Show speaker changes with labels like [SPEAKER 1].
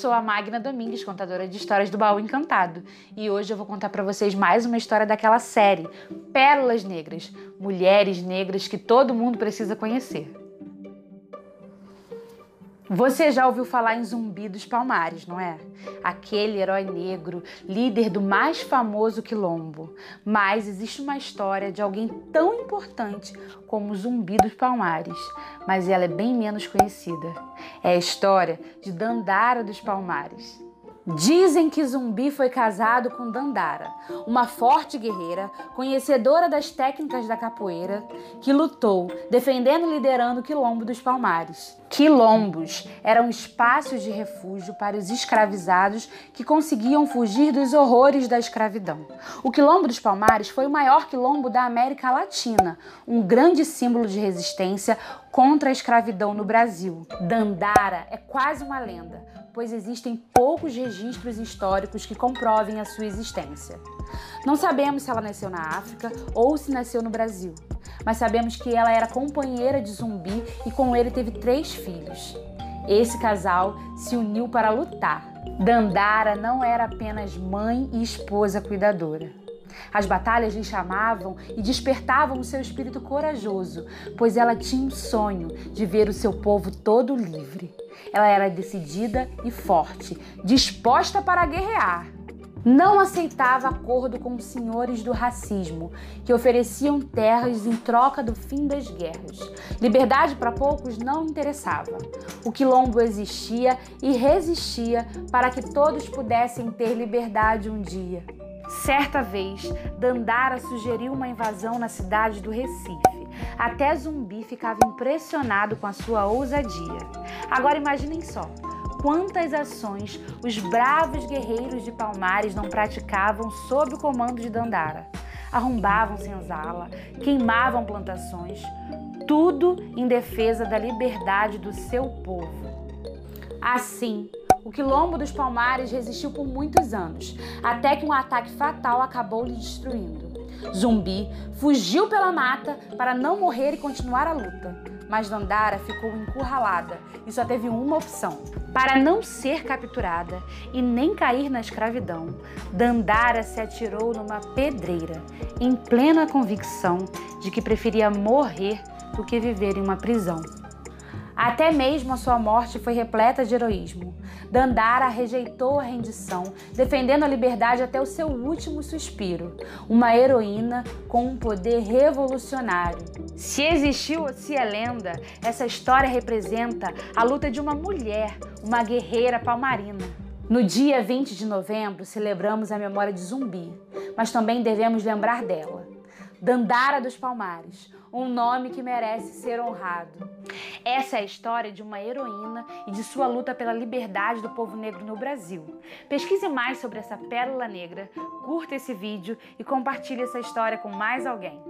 [SPEAKER 1] sou a Magna Domingues, contadora de histórias do Baú Encantado, e hoje eu vou contar para vocês mais uma história daquela série, Pérolas Negras, mulheres negras que todo mundo precisa conhecer. Você já ouviu falar em Zumbi dos Palmares, não é? Aquele herói negro, líder do mais famoso quilombo. Mas existe uma história de alguém tão importante como Zumbi dos Palmares, mas ela é bem menos conhecida. É a história de Dandara dos Palmares. Dizem que Zumbi foi casado com Dandara, uma forte guerreira, conhecedora das técnicas da capoeira, que lutou, defendendo e liderando o Quilombo dos Palmares. Quilombos eram espaços de refúgio para os escravizados que conseguiam fugir dos horrores da escravidão. O Quilombo dos Palmares foi o maior quilombo da América Latina, um grande símbolo de resistência contra a escravidão no Brasil. Dandara é quase uma lenda pois existem poucos registros históricos que comprovem a sua existência. Não sabemos se ela nasceu na África ou se nasceu no Brasil, mas sabemos que ela era companheira de Zumbi e com ele teve três filhos. Esse casal se uniu para lutar. Dandara não era apenas mãe e esposa cuidadora. As batalhas lhe chamavam e despertavam o seu espírito corajoso, pois ela tinha um sonho de ver o seu povo todo livre. Ela era decidida e forte, disposta para guerrear. Não aceitava acordo com os senhores do racismo, que ofereciam terras em troca do fim das guerras. Liberdade para poucos não interessava. O quilombo existia e resistia para que todos pudessem ter liberdade um dia. Certa vez, Dandara sugeriu uma invasão na cidade do Recife. Até Zumbi ficava impressionado com a sua ousadia. Agora imaginem só, quantas ações os bravos guerreiros de Palmares não praticavam sob o comando de Dandara. Arrombavam senzala, queimavam plantações, tudo em defesa da liberdade do seu povo. Assim, o quilombo dos Palmares resistiu por muitos anos, até que um ataque fatal acabou lhe destruindo. Zumbi fugiu pela mata para não morrer e continuar a luta, mas Dandara ficou encurralada e só teve uma opção. Para não ser capturada e nem cair na escravidão, Dandara se atirou numa pedreira, em plena convicção de que preferia morrer do que viver em uma prisão. Até mesmo a sua morte foi repleta de heroísmo. Dandara rejeitou a rendição, defendendo a liberdade até o seu último suspiro. Uma heroína com um poder revolucionário. Se existiu ou se é lenda, essa história representa a luta de uma mulher, uma guerreira palmarina. No dia 20 de novembro, celebramos a memória de Zumbi, mas também devemos lembrar dela. Dandara dos Palmares, um nome que merece ser honrado. Essa é a história de uma heroína e de sua luta pela liberdade do povo negro no Brasil. Pesquise mais sobre essa pérola negra, curta esse vídeo e compartilhe essa história com mais alguém.